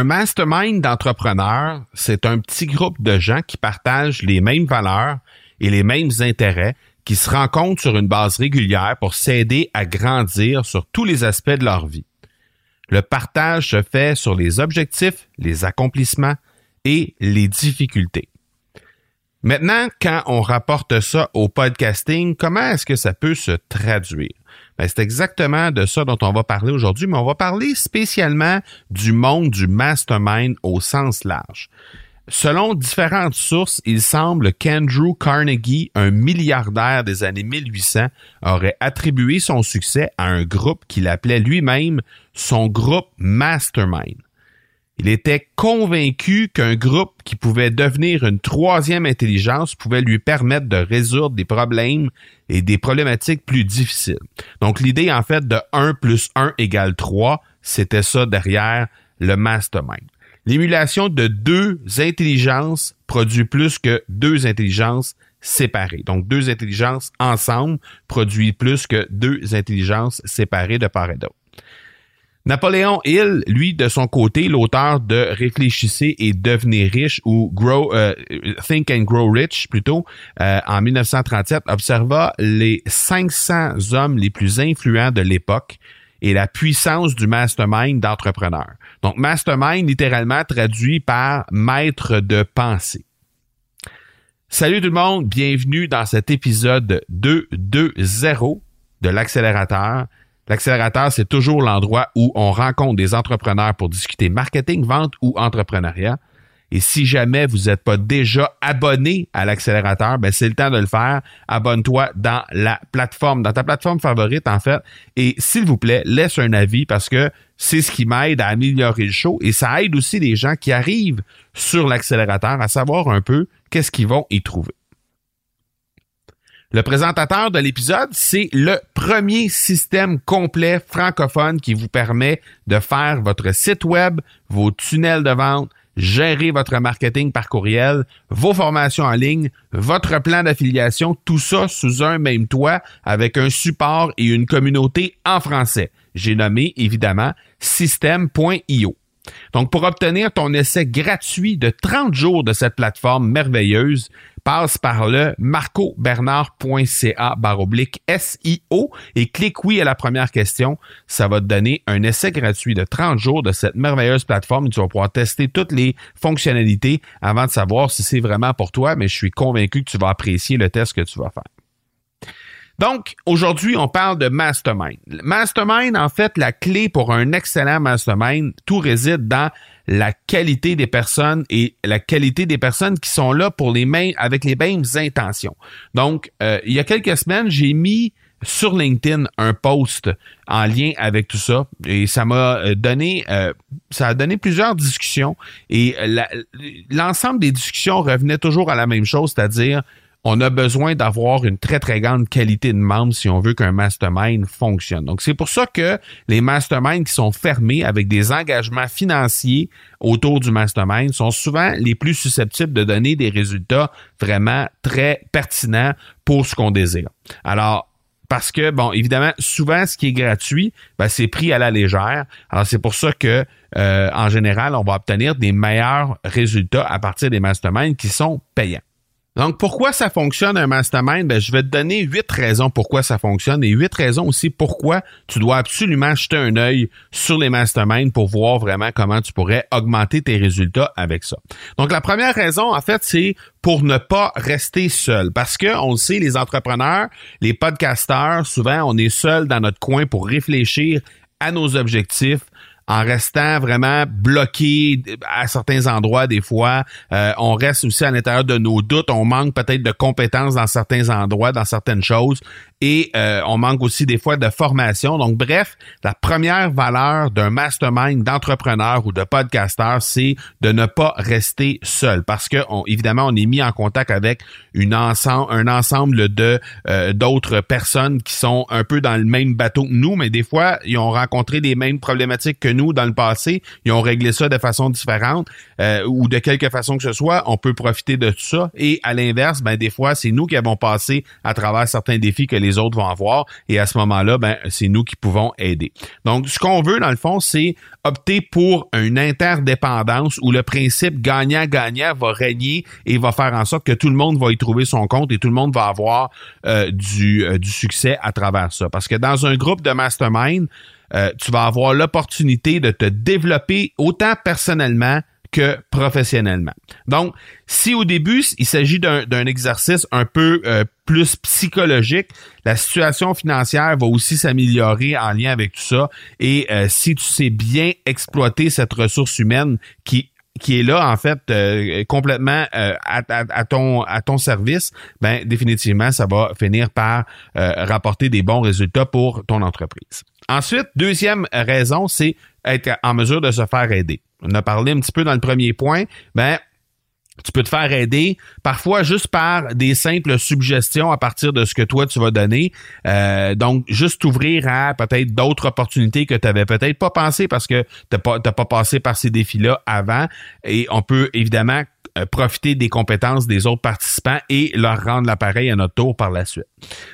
Un mastermind d'entrepreneurs, c'est un petit groupe de gens qui partagent les mêmes valeurs et les mêmes intérêts, qui se rencontrent sur une base régulière pour s'aider à grandir sur tous les aspects de leur vie. Le partage se fait sur les objectifs, les accomplissements et les difficultés. Maintenant, quand on rapporte ça au podcasting, comment est-ce que ça peut se traduire? Ben, c'est exactement de ça dont on va parler aujourd'hui, mais on va parler spécialement du monde du mastermind au sens large. Selon différentes sources, il semble qu'Andrew Carnegie, un milliardaire des années 1800, aurait attribué son succès à un groupe qu'il appelait lui-même son groupe Mastermind. Il était convaincu qu'un groupe qui pouvait devenir une troisième intelligence pouvait lui permettre de résoudre des problèmes et des problématiques plus difficiles. Donc l'idée en fait de 1 plus 1 égale 3, c'était ça derrière le mastermind. L'émulation de deux intelligences produit plus que deux intelligences séparées. Donc deux intelligences ensemble produit plus que deux intelligences séparées de part et d'autre. Napoléon Hill, lui, de son côté, l'auteur de Réfléchissez et devenez riche ou Grow, euh, Think and Grow Rich plutôt, euh, en 1937, observa les 500 hommes les plus influents de l'époque et la puissance du mastermind d'entrepreneurs. Donc, mastermind, littéralement traduit par maître de pensée. Salut tout le monde, bienvenue dans cet épisode 2.2.0 de l'accélérateur L'accélérateur, c'est toujours l'endroit où on rencontre des entrepreneurs pour discuter marketing, vente ou entrepreneuriat. Et si jamais vous n'êtes pas déjà abonné à l'accélérateur, ben c'est le temps de le faire. Abonne-toi dans la plateforme, dans ta plateforme favorite en fait. Et s'il vous plaît, laisse un avis parce que c'est ce qui m'aide à améliorer le show et ça aide aussi les gens qui arrivent sur l'accélérateur à savoir un peu qu'est-ce qu'ils vont y trouver. Le présentateur de l'épisode, c'est le premier système complet francophone qui vous permet de faire votre site web, vos tunnels de vente, gérer votre marketing par courriel, vos formations en ligne, votre plan d'affiliation, tout ça sous un même toit avec un support et une communauté en français. J'ai nommé évidemment système.io. Donc, pour obtenir ton essai gratuit de 30 jours de cette plateforme merveilleuse, passe par le marcobernard.ca baroblique SIO et clique oui à la première question. Ça va te donner un essai gratuit de 30 jours de cette merveilleuse plateforme tu vas pouvoir tester toutes les fonctionnalités avant de savoir si c'est vraiment pour toi, mais je suis convaincu que tu vas apprécier le test que tu vas faire. Donc, aujourd'hui, on parle de mastermind. Mastermind, en fait, la clé pour un excellent mastermind, tout réside dans la qualité des personnes et la qualité des personnes qui sont là pour les mêmes, avec les mêmes intentions. Donc, euh, il y a quelques semaines, j'ai mis sur LinkedIn un post en lien avec tout ça et ça m'a euh, donné euh, ça a donné plusieurs discussions et l'ensemble des discussions revenait toujours à la même chose c'est-à-dire on a besoin d'avoir une très, très grande qualité de membres si on veut qu'un mastermind fonctionne. Donc, c'est pour ça que les masterminds qui sont fermés avec des engagements financiers autour du mastermind sont souvent les plus susceptibles de donner des résultats vraiment très pertinents pour ce qu'on désire. Alors, parce que, bon, évidemment, souvent, ce qui est gratuit, ben, c'est pris à la légère. Alors, c'est pour ça que, euh, en général, on va obtenir des meilleurs résultats à partir des masterminds qui sont payants. Donc, pourquoi ça fonctionne un mastermind? Ben, je vais te donner huit raisons pourquoi ça fonctionne et huit raisons aussi pourquoi tu dois absolument jeter un œil sur les masterminds pour voir vraiment comment tu pourrais augmenter tes résultats avec ça. Donc, la première raison, en fait, c'est pour ne pas rester seul. Parce que, on le sait, les entrepreneurs, les podcasteurs, souvent, on est seul dans notre coin pour réfléchir à nos objectifs, en restant vraiment bloqué à certains endroits des fois. Euh, on reste aussi à l'intérieur de nos doutes. On manque peut-être de compétences dans certains endroits, dans certaines choses et euh, on manque aussi des fois de formation. Donc, bref, la première valeur d'un mastermind d'entrepreneur ou de podcasteur, c'est de ne pas rester seul parce que, évidemment, on est mis en contact avec une ensemble, un ensemble de euh, d'autres personnes qui sont un peu dans le même bateau que nous, mais des fois, ils ont rencontré les mêmes problématiques que nous dans le passé. Ils ont réglé ça de façon différente euh, ou de quelque façon que ce soit. On peut profiter de tout ça. Et à l'inverse, ben des fois, c'est nous qui avons passé à travers certains défis que les les autres vont avoir. Et à ce moment-là, ben, c'est nous qui pouvons aider. Donc, ce qu'on veut, dans le fond, c'est opter pour une interdépendance où le principe gagnant-gagnant va régner et va faire en sorte que tout le monde va y trouver son compte et tout le monde va avoir euh, du, euh, du succès à travers ça. Parce que dans un groupe de mastermind, euh, tu vas avoir l'opportunité de te développer autant personnellement que professionnellement. Donc, si au début, il s'agit d'un exercice un peu euh, plus psychologique, la situation financière va aussi s'améliorer en lien avec tout ça. Et euh, si tu sais bien exploiter cette ressource humaine qui qui est là en fait complètement à, ton à ton service, ben définitivement ça va finir par rapporter des bons résultats pour ton entreprise. Ensuite, deuxième raison, c'est être en mesure de se faire aider. On a parlé un petit peu dans le premier point, ben tu peux te faire aider parfois juste par des simples suggestions à partir de ce que toi tu vas donner. Euh, donc, juste t'ouvrir à peut-être d'autres opportunités que tu avais peut-être pas pensé parce que tu n'as pas, pas passé par ces défis-là avant. Et on peut évidemment euh, profiter des compétences des autres participants et leur rendre l'appareil à notre tour par la suite.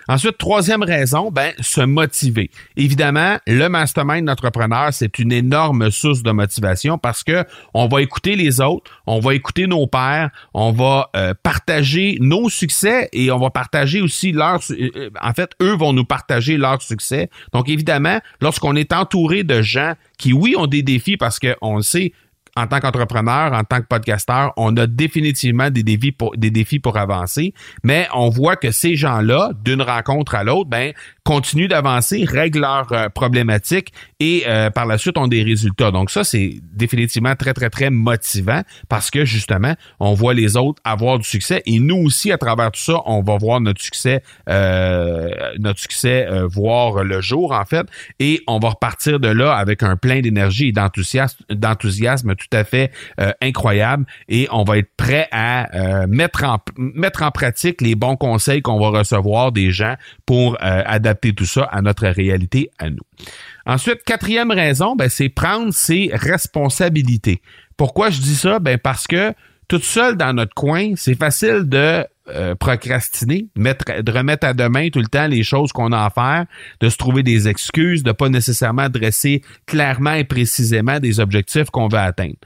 Ensuite, troisième raison, ben, se motiver. Évidemment, le mastermind d'entrepreneur, c'est une énorme source de motivation parce que on va écouter les autres, on va écouter nos pairs, on va euh, partager nos succès et on va partager aussi leurs, euh, en fait, eux vont nous partager leurs succès. Donc, évidemment, lorsqu'on est entouré de gens qui, oui, ont des défis parce qu'on le sait, en tant qu'entrepreneur, en tant que podcasteur, on a définitivement des défis pour, des défis pour avancer, mais on voit que ces gens-là, d'une rencontre à l'autre, ben, continuent d'avancer, règlent leurs euh, problématiques et euh, par la suite ont des résultats. Donc ça, c'est définitivement très, très, très motivant parce que justement, on voit les autres avoir du succès et nous aussi, à travers tout ça, on va voir notre succès, euh, notre succès voir le jour, en fait, et on va repartir de là avec un plein d'énergie et d'enthousiasme, d'enthousiasme à fait incroyable et on va être prêt à mettre, en, mettre en pratique les bons conseils qu'on va recevoir des gens pour adapter tout ça à notre réalité à nous. Ensuite, quatrième raison, ben, c'est prendre ses responsabilités. Pourquoi je dis ça? Ben, parce que toute seule dans notre coin, c'est facile de euh, procrastiner, de remettre à demain tout le temps les choses qu'on a à faire, de se trouver des excuses, de pas nécessairement dresser clairement et précisément des objectifs qu'on veut atteindre.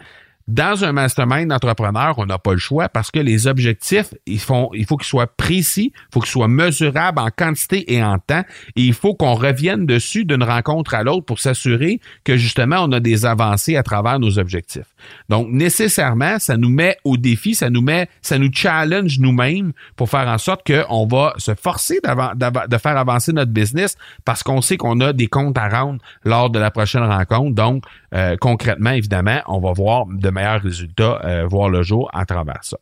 Dans un mastermind d'entrepreneur, on n'a pas le choix parce que les objectifs, ils font, il faut qu'ils soient précis, il faut qu'ils soient mesurables en quantité et en temps, et il faut qu'on revienne dessus d'une rencontre à l'autre pour s'assurer que justement on a des avancées à travers nos objectifs. Donc nécessairement, ça nous met au défi, ça nous met, ça nous challenge nous-mêmes pour faire en sorte qu'on va se forcer de faire avancer notre business parce qu'on sait qu'on a des comptes à rendre lors de la prochaine rencontre. Donc euh, concrètement, évidemment, on va voir de meilleurs résultats euh, voir le jour à travers ça.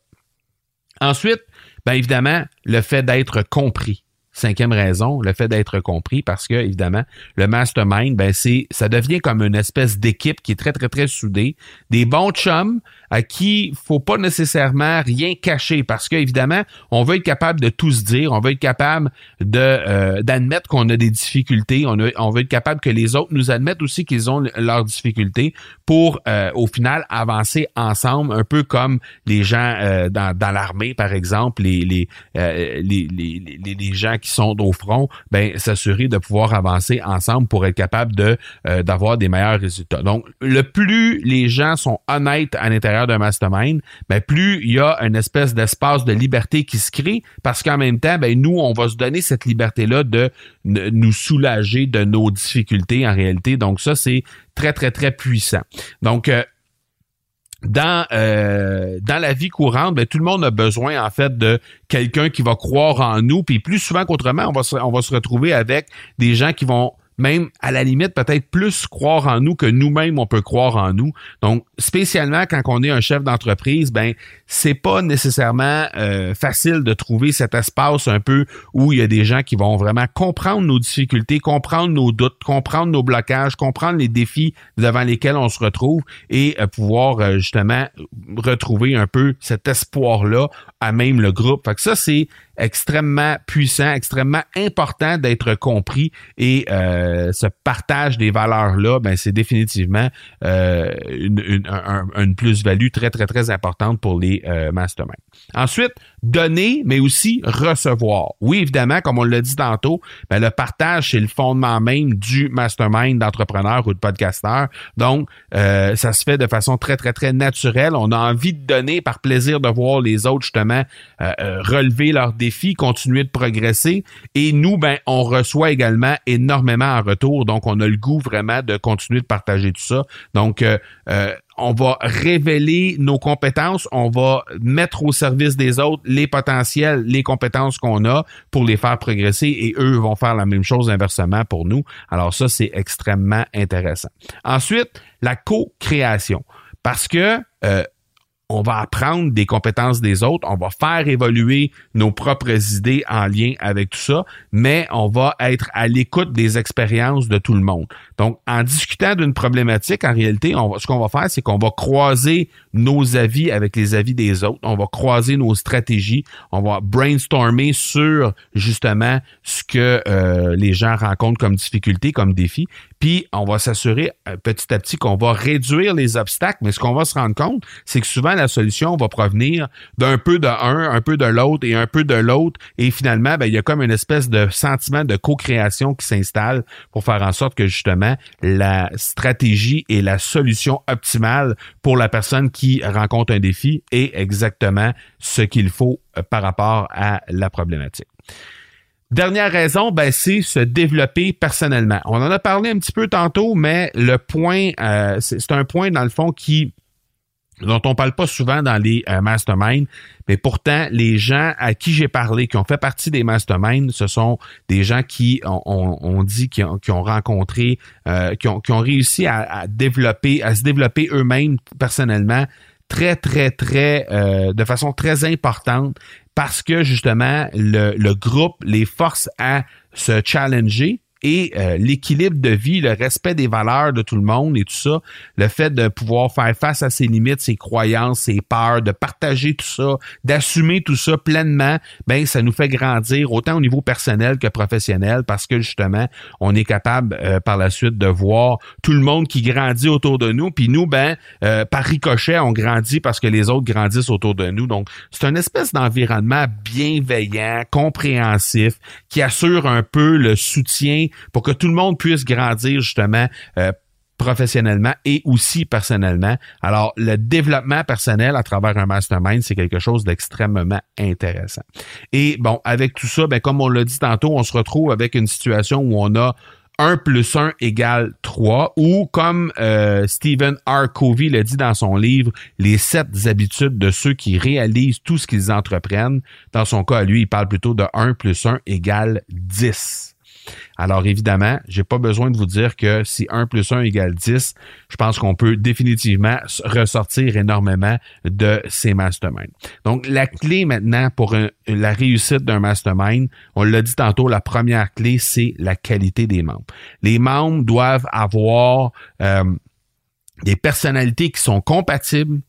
Ensuite, bien évidemment, le fait d'être compris. cinquième raison, le fait d'être compris, parce que évidemment, le mastermind, ben c'est, ça devient comme une espèce d'équipe qui est très très très soudée, des bons chums à qui faut pas nécessairement rien cacher, parce que évidemment, on veut être capable de tout se dire, on veut être capable de euh, d'admettre qu'on a des difficultés, on, on veut être capable que les autres nous admettent aussi qu'ils ont leurs difficultés pour euh, au final avancer ensemble, un peu comme les gens euh, dans, dans l'armée par exemple, les les, les, les, les, gens qui sont au front, ben s'assurer de pouvoir avancer ensemble pour être capable de d'avoir des meilleurs résultats. Donc le plus les gens sont honnêtes à l'intérieur d'un mastermind, ben plus il y a une espèce d'espace de liberté qui se crée parce qu'en même temps, ben nous on va se donner cette liberté là de nous soulager de nos difficultés en réalité. Donc ça, c'est très, très, très puissant. Donc, euh, dans euh, dans la vie courante, ben, tout le monde a besoin en fait de quelqu'un qui va croire en nous. Puis plus souvent qu'autrement, on va se retrouver avec des gens qui vont même à la limite peut-être plus croire en nous que nous-mêmes on peut croire en nous. Donc spécialement quand on est un chef d'entreprise, ben c'est pas nécessairement euh, facile de trouver cet espace un peu où il y a des gens qui vont vraiment comprendre nos difficultés, comprendre nos doutes, comprendre nos blocages, comprendre les défis devant lesquels on se retrouve et euh, pouvoir euh, justement retrouver un peu cet espoir là à même le groupe. Fait que ça c'est extrêmement puissant, extrêmement important d'être compris et euh, ce partage des valeurs-là, ben, c'est définitivement euh, une, plus-value très, très, très importante pour les euh, masterminds. Ensuite, donner, mais aussi recevoir. Oui, évidemment, comme on l'a dit tantôt, ben, le partage, c'est le fondement même du mastermind d'entrepreneur ou de podcasteur. Donc, ça se fait de façon très, très, très naturelle. On a envie de donner par plaisir de voir les autres, justement, relever leurs défis, continuer de progresser. Et nous, ben, on reçoit également énormément en retour. Donc, on a le goût vraiment de continuer de partager tout ça. Donc, on va révéler nos compétences, on va mettre au service des autres les potentiels, les compétences qu'on a pour les faire progresser et eux vont faire la même chose inversement pour nous. Alors ça, c'est extrêmement intéressant. Ensuite, la co-création. Parce que euh, on va apprendre des compétences des autres, on va faire évoluer nos propres idées en lien avec tout ça, mais on va être à l'écoute des expériences de tout le monde. Donc, en discutant d'une problématique, en réalité, ce qu'on va faire, c'est qu'on va croiser nos avis avec les avis des autres, on va croiser nos stratégies, on va brainstormer sur justement ce que euh, les gens rencontrent comme difficulté, comme défi, puis on va s'assurer euh, petit à petit qu'on va réduire les obstacles, mais ce qu'on va se rendre compte, c'est que souvent la solution va provenir d'un peu de un, un peu de l'autre et un peu de l'autre. Et finalement, ben, il y a comme une espèce de sentiment de co-création qui s'installe pour faire en sorte que justement la stratégie et la solution optimale pour la personne qui rencontre un défi est exactement ce qu'il faut euh, par rapport à la problématique. Dernière raison, ben, c'est se développer personnellement. On en a parlé un petit peu tantôt, mais le point, euh, c'est un point dans le fond qui dont on parle pas souvent dans les euh, masterminds, mais pourtant les gens à qui j'ai parlé, qui ont fait partie des masterminds, ce sont des gens qui ont, dit qui ont, rencontré, euh, qui, ont, réussi à, développer, à se développer eux-mêmes personnellement très très très euh, de façon très importante parce que justement le groupe les force à se challenger et euh, l'équilibre de vie, le respect des valeurs de tout le monde et tout ça, le fait de pouvoir faire face à ses limites, ses croyances, ses peurs, de partager tout ça, d'assumer tout ça pleinement, ben ça nous fait grandir autant au niveau personnel que professionnel parce que justement, on est capable euh, par la suite de voir tout le monde qui grandit autour de nous, puis nous ben euh, par ricochet, on grandit parce que les autres grandissent autour de nous. Donc, c'est une espèce d'environnement bienveillant, compréhensif qui assure un peu le soutien pour que tout le monde puisse grandir justement euh, professionnellement et aussi personnellement. Alors, le développement personnel à travers un mastermind, c'est quelque chose d'extrêmement intéressant. Et bon, avec tout ça, ben, comme on l'a dit tantôt, on se retrouve avec une situation où on a 1 plus 1 égale 3, ou comme euh, Stephen R. Covey l'a dit dans son livre, les sept habitudes de ceux qui réalisent tout ce qu'ils entreprennent. Dans son cas, lui, il parle plutôt de 1 plus 1 égale 10. Alors évidemment, j'ai pas besoin de vous dire que si 1 plus 1 égale 10, je pense qu'on peut définitivement ressortir énormément de ces masterminds. Donc la clé maintenant pour la réussite d'un mastermind, on l'a dit tantôt, la première clé, c'est la qualité des membres. Les membres doivent avoir euh, des personnalités qui sont compatibles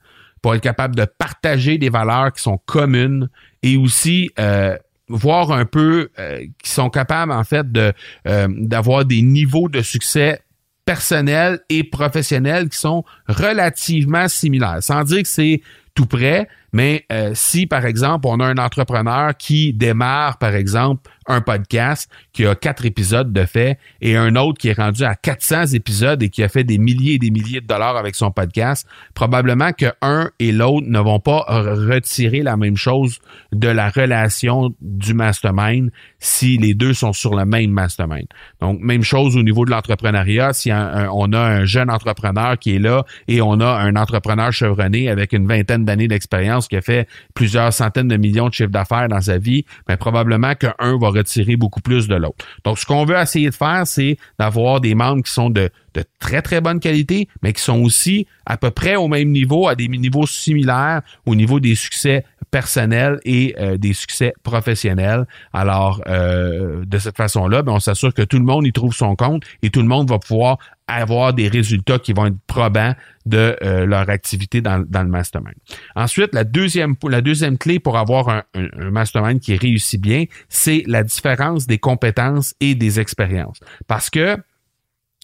pour être capables de partager des valeurs qui sont communes et aussi euh, voir un peu euh, qui sont capables en fait euh, d'avoir des niveaux de succès personnels et professionnels qui sont relativement similaires. Sans dire que c'est tout près, mais euh, si, par exemple, on a un entrepreneur qui démarre, par exemple, un podcast qui a quatre épisodes de fait et un autre qui est rendu à 400 épisodes et qui a fait des milliers et des milliers de dollars avec son podcast, probablement que un et l'autre ne vont pas retirer la même chose de la relation du mastermind si les deux sont sur le même mastermind. Donc, même chose au niveau de l'entrepreneuriat. Si on a un jeune entrepreneur qui est là et on a un entrepreneur chevronné avec une vingtaine d'années d'expérience qui a fait plusieurs centaines de millions de chiffres d'affaires dans sa vie, mais ben, probablement qu'un va retirer beaucoup plus de l'autre. Donc, ce qu'on veut essayer de faire, c'est d'avoir des membres qui sont de, de très, très bonne qualité, mais qui sont aussi à peu près au même niveau, à des niveaux similaires au niveau des succès personnels et euh, des succès professionnels. Alors, euh, de cette façon-là, ben, on s'assure que tout le monde y trouve son compte et tout le monde va pouvoir avoir des résultats qui vont être probants de euh, leur activité dans, le mastermind. Ensuite, la deuxième, la deuxième clé pour avoir un, un mastermind qui réussit bien, c'est la différence des compétences et des expériences. Parce que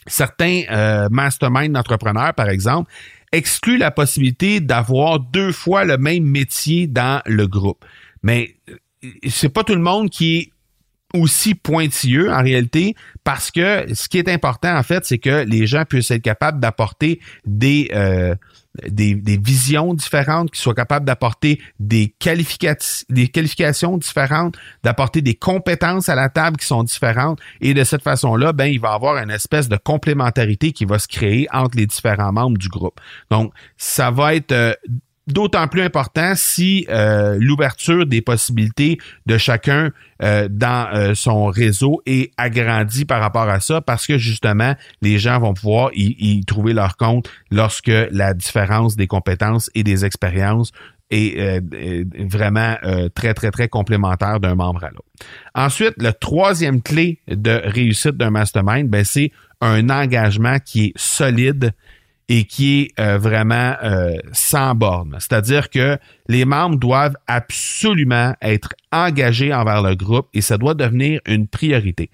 certains masterminds d'entrepreneurs, par exemple, excluent la possibilité d'avoir deux fois le même métier dans le groupe. Mais euh, c'est pas tout le monde qui est aussi pointilleux en réalité parce que ce qui est important en fait, c'est que les gens puissent être capables d'apporter des euh, des, des, visions différentes, qui soient capables d'apporter des, des qualifications différentes, d'apporter des compétences à la table qui sont différentes. Et de cette façon-là, ben, il va avoir une espèce de complémentarité qui va se créer entre les différents membres du groupe. Donc, ça va être euh, d'autant plus important si euh, l'ouverture des possibilités de chacun euh, dans euh, son réseau est agrandie par rapport à ça parce que justement les gens vont pouvoir y, trouver leur compte lorsque la différence des compétences et des expériences est vraiment très très très complémentaire d'un membre à l'autre. Ensuite, le troisième clé de réussite d'un mastermind, ben, c'est un engagement qui est solide et qui est euh, vraiment euh, sans borne. C'est-à-dire que les membres doivent absolument être engagés envers le groupe et ça doit devenir une priorité.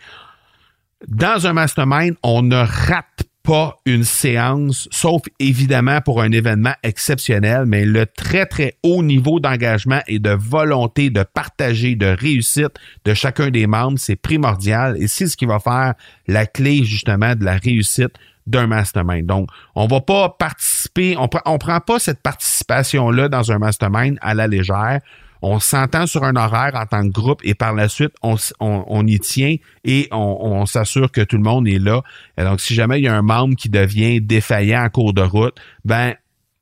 Dans un mastermind, on ne rate pas une séance, sauf évidemment pour un événement exceptionnel, mais le très, très haut niveau d'engagement et de volonté de partager, de réussite de chacun des membres, c'est primordial et c'est ce qui va faire la clé justement de la réussite d'un mastermind. Donc, on va pas participer, on, on prend pas cette participation-là dans un mastermind à la légère. On s'entend sur un horaire en tant que groupe et par la suite, on, on, y tient et on, on s'assure que tout le monde est là. Et donc, si jamais il y a un membre qui devient défaillant en cours de route, ben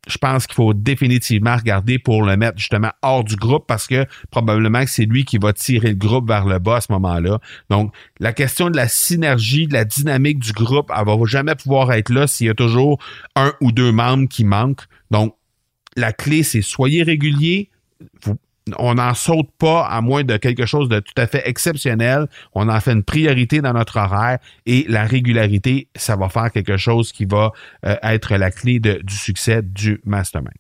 je pense qu'il faut définitivement regarder pour le mettre justement hors du groupe parce que probablement que c'est lui qui va tirer le groupe vers le bas à ce moment-là. Donc, la question de la synergie, de la dynamique du groupe, elle va jamais pouvoir être là s'il y a toujours un ou deux membres qui manquent. Donc, la clé, c'est soyez régulier. Vous on n'en saute pas à moins de quelque chose de tout à fait exceptionnel. On en fait une priorité dans notre horaire et la régularité, ça va faire quelque chose qui va euh, être la clé du succès du mastermind.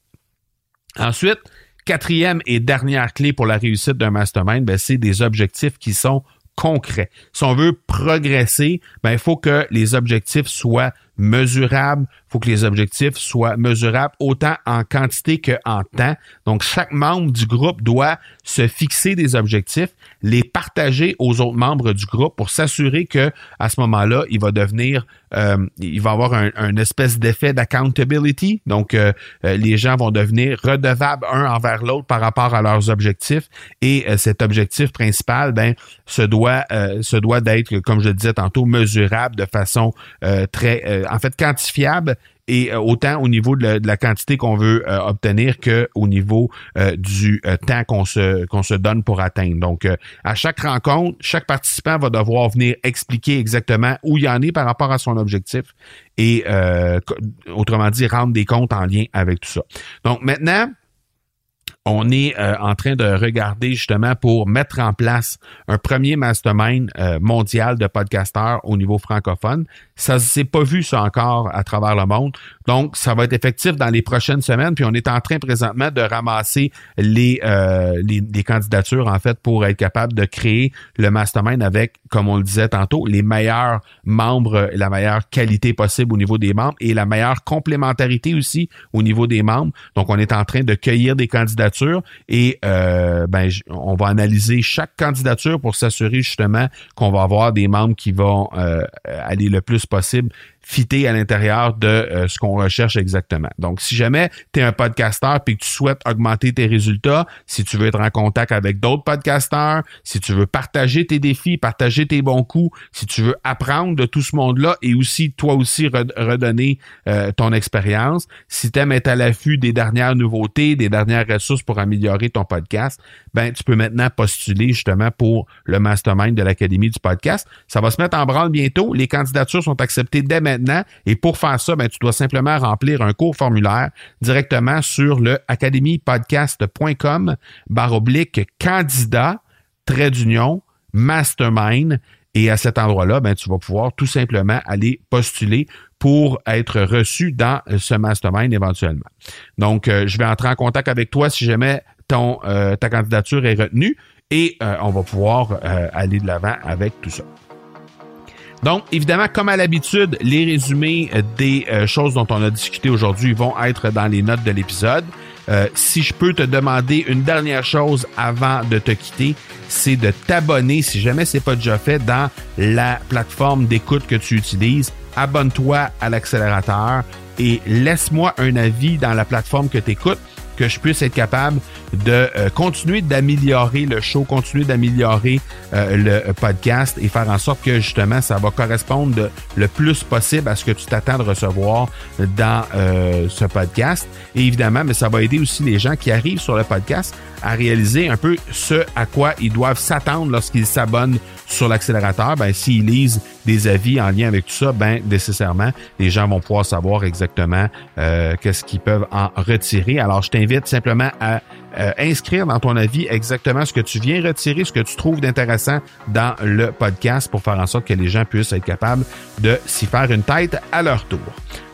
Ensuite, quatrième et dernière clé pour la réussite d'un mastermind, ben, c'est des objectifs qui sont concrets. Si on veut progresser, ben, il faut que les objectifs soient mesurables, il faut que les objectifs soient mesurables autant en quantité qu'en temps. Donc, chaque membre du groupe doit se fixer des objectifs, les partager aux autres membres du groupe pour s'assurer que à ce moment-là, il va devenir, euh, il va avoir un, espèce d'effet d'accountability. Donc, euh, euh, les gens vont devenir redevables un envers l'autre par rapport à leurs objectifs. Et cet objectif principal, ben, se doit, se doit d'être, comme je disais tantôt, mesurable de façon très, en fait, quantifiable et autant au niveau de la, quantité qu'on veut obtenir que au niveau du temps qu'on se qu'on se donne pour atteindre. Donc à chaque rencontre, chaque participant va devoir venir expliquer exactement où il en est par rapport à son objectif et autrement dit rendre des comptes en lien avec tout ça. Donc maintenant on est euh, en train de regarder justement pour mettre en place un premier mastermind euh, mondial de podcasteurs au niveau francophone. Ça s'est pas vu ça encore à travers le monde. Donc, ça va être effectif dans les prochaines semaines. Puis on est en train présentement de ramasser les, euh, les, les, candidatures, en fait, pour être capable de créer le mastermind avec, comme on le disait tantôt, les meilleurs membres, la meilleure qualité possible au niveau des membres et la meilleure complémentarité aussi au niveau des membres. Donc, on est en train de cueillir des candidatures et euh, ben, on va analyser chaque candidature pour s'assurer justement qu'on va avoir des membres qui vont euh, aller le plus possible fitter à l'intérieur de euh, ce qu'on recherche exactement. Donc, si jamais tu es un podcasteur et que tu souhaites augmenter tes résultats, si tu veux être en contact avec d'autres podcasteurs, si tu veux partager tes défis, partager tes bons coups, si tu veux apprendre de tout ce monde-là et aussi, toi aussi, redonner euh, ton expérience, si tu aimes être à l'affût des dernières nouveautés, des dernières ressources pour améliorer ton podcast, ben, tu peux maintenant postuler justement pour le mastermind de l'Académie du podcast. Ça va se mettre en branle bientôt. Les candidatures sont acceptées dès maintenant et pour faire ça, ben, tu dois simplement remplir un court formulaire directement sur le academypodcast.com barre oblique candidat, trait d'union, mastermind. Et à cet endroit-là, ben, tu vas pouvoir tout simplement aller postuler pour être reçu dans ce mastermind éventuellement. Donc, euh, je vais entrer en contact avec toi si jamais ton, euh, ta candidature est retenue et euh, on va pouvoir aller de l'avant avec tout ça. Donc, évidemment, comme à l'habitude, les résumés euh, des euh, choses dont on a discuté aujourd'hui vont être dans les notes de l'épisode. Euh, si je peux te demander une dernière chose avant de te quitter, c'est de t'abonner, si jamais c'est pas déjà fait, dans la plateforme d'écoute que tu utilises. Abonne-toi à l'accélérateur et laisse-moi un avis dans la plateforme que tu écoutes que je puisse être capable de euh, continuer d'améliorer le show, continuer d'améliorer euh, le podcast et faire en sorte que justement ça va correspondre le plus possible à ce que tu t'attends de recevoir dans euh, ce podcast. Et évidemment, mais ça va aider aussi les gens qui arrivent sur le podcast à réaliser un peu ce à quoi ils doivent s'attendre lorsqu'ils s'abonnent sur l'accélérateur. Ben, s'ils lisent des avis en lien avec tout ça, ben, nécessairement, les gens vont pouvoir savoir exactement euh, qu'est-ce qu'ils peuvent en retirer. Alors, je t'invite simplement à euh, inscrire dans ton avis exactement ce que tu viens retirer, ce que tu trouves d'intéressant dans le podcast pour faire en sorte que les gens puissent être capables de s'y faire une tête à leur tour.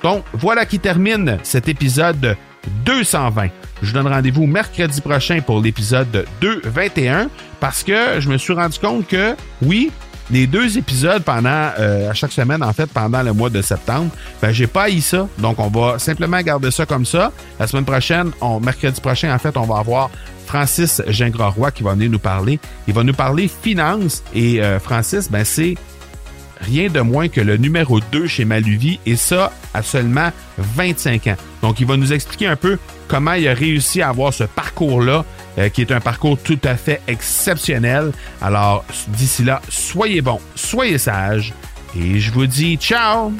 Donc, voilà qui termine cet épisode 220. Je vous donne rendez-vous mercredi prochain pour l'épisode 221 parce que je me suis rendu compte que oui, les deux épisodes pendant euh, à chaque semaine en fait pendant le mois de septembre, ben j'ai pas eu ça. Donc on va simplement garder ça comme ça. La semaine prochaine, on, mercredi prochain en fait, on va avoir Francis Gingras-Roy qui va venir nous parler. Il va nous parler finance et euh, Francis, ben c'est rien de moins que le numéro 2 chez Maluvie et ça à seulement 25 ans. Donc il va nous expliquer un peu comment il a réussi à avoir ce parcours-là, euh, qui est un parcours tout à fait exceptionnel. Alors d'ici là, soyez bons, soyez sages et je vous dis ciao